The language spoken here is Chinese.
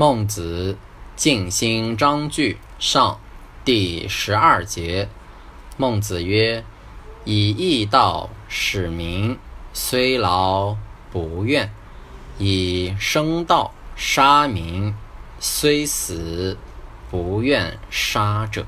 孟子《静心章句上》第十二节，孟子曰：“以义道使民，虽劳不怨；以生道杀民，虽死不愿杀者。”